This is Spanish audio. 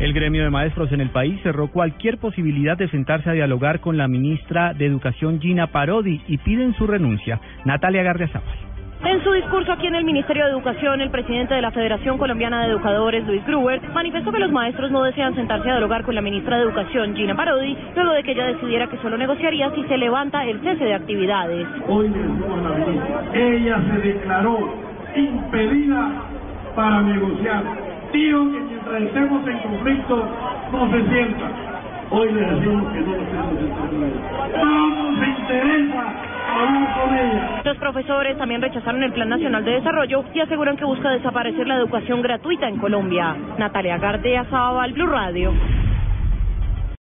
El gremio de maestros en el país cerró cualquier posibilidad de sentarse a dialogar con la ministra de Educación Gina Parodi y piden su renuncia. Natalia Gardiazabal. En su discurso aquí en el Ministerio de Educación, el presidente de la Federación Colombiana de Educadores, Luis Gruber, manifestó que los maestros no desean sentarse a dialogar con la ministra de Educación, Gina Parodi, luego de que ella decidiera que solo negociaría si se levanta el cese de actividades. Hoy le decimos a la ministra, ella se declaró impedida para negociar. Dijo que mientras estemos en conflicto no se sienta. Hoy le decimos que no nos sentamos No nos interesa hablar con ella. Los profesores también rechazaron el Plan Nacional de Desarrollo y aseguran que busca desaparecer la educación gratuita en Colombia. Natalia Gardea, Zabal, Blue Radio.